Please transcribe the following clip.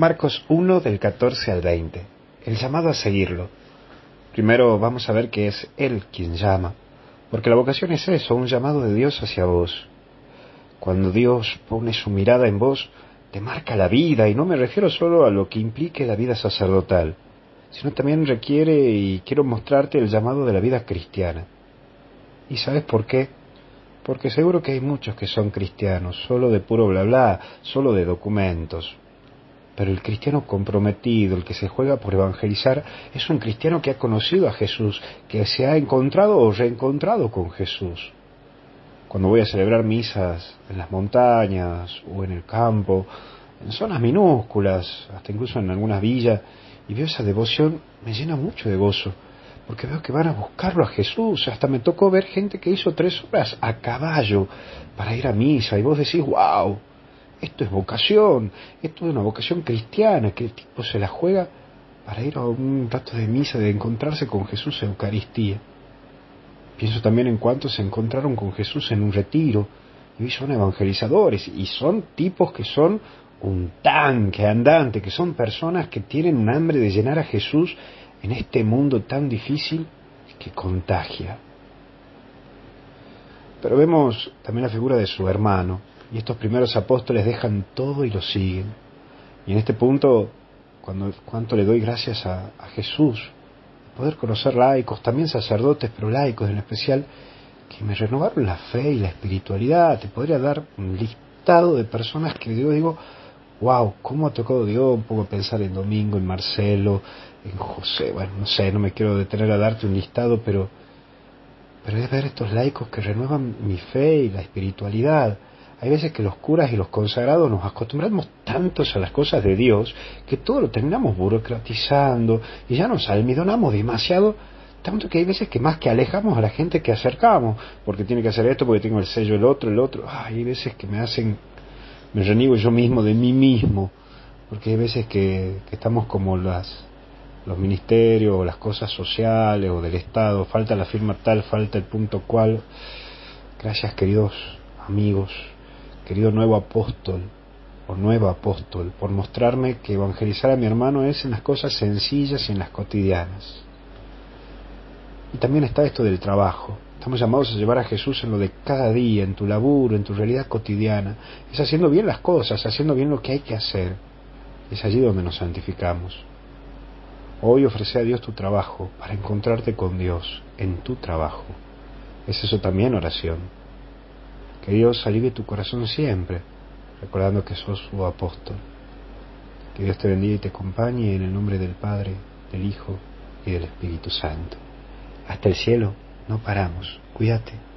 Marcos 1 del 14 al 20. El llamado a seguirlo. Primero vamos a ver que es Él quien llama, porque la vocación es eso, un llamado de Dios hacia vos. Cuando Dios pone su mirada en vos, te marca la vida, y no me refiero solo a lo que implique la vida sacerdotal, sino también requiere y quiero mostrarte el llamado de la vida cristiana. ¿Y sabes por qué? Porque seguro que hay muchos que son cristianos, solo de puro bla bla, solo de documentos, pero el cristiano comprometido, el que se juega por evangelizar, es un cristiano que ha conocido a Jesús, que se ha encontrado o reencontrado con Jesús. Cuando voy a celebrar misas en las montañas o en el campo, en zonas minúsculas, hasta incluso en algunas villas, y veo esa devoción, me llena mucho de gozo, porque veo que van a buscarlo a Jesús. Hasta me tocó ver gente que hizo tres horas a caballo para ir a misa, y vos decís, wow, esto es vocación, esto es una vocación cristiana, que el tipo se la juega para ir a un rato de misa, de encontrarse con Jesús en Eucaristía. Pienso también en cuántos se encontraron con Jesús en un retiro, y son evangelizadores, y son tipos que son un tanque andante, que son personas que tienen un hambre de llenar a Jesús en este mundo tan difícil que contagia. Pero vemos también la figura de su hermano, y estos primeros apóstoles dejan todo y lo siguen. Y en este punto, cuando, cuánto le doy gracias a, a Jesús, poder conocer laicos, también sacerdotes, pero laicos en especial, que me renovaron la fe y la espiritualidad. Te podría dar un listado de personas que yo digo, wow, ¿cómo ha tocado Dios? Un poco pensar en Domingo, en Marcelo, en José, bueno, no sé, no me quiero detener a darte un listado, pero, pero es ver estos laicos que renuevan mi fe y la espiritualidad. Hay veces que los curas y los consagrados nos acostumbramos tantos a las cosas de Dios que todo lo terminamos burocratizando y ya nos almidonamos demasiado, tanto que hay veces que más que alejamos a la gente que acercamos, porque tiene que hacer esto, porque tengo el sello el otro, el otro. hay veces que me hacen, me reniego yo mismo de mí mismo, porque hay veces que, que estamos como las los ministerios o las cosas sociales o del Estado, falta la firma tal, falta el punto cual. Gracias queridos amigos, querido nuevo apóstol o nuevo apóstol, por mostrarme que evangelizar a mi hermano es en las cosas sencillas y en las cotidianas. Y también está esto del trabajo. Estamos llamados a llevar a Jesús en lo de cada día, en tu laburo, en tu realidad cotidiana. Es haciendo bien las cosas, haciendo bien lo que hay que hacer. Es allí donde nos santificamos. Hoy ofrece a Dios tu trabajo para encontrarte con Dios en tu trabajo. ¿Es eso también oración? Que Dios alivie tu corazón siempre, recordando que sos su apóstol. Que Dios te bendiga y te acompañe en el nombre del Padre, del Hijo y del Espíritu Santo. Hasta el cielo, no paramos. Cuídate.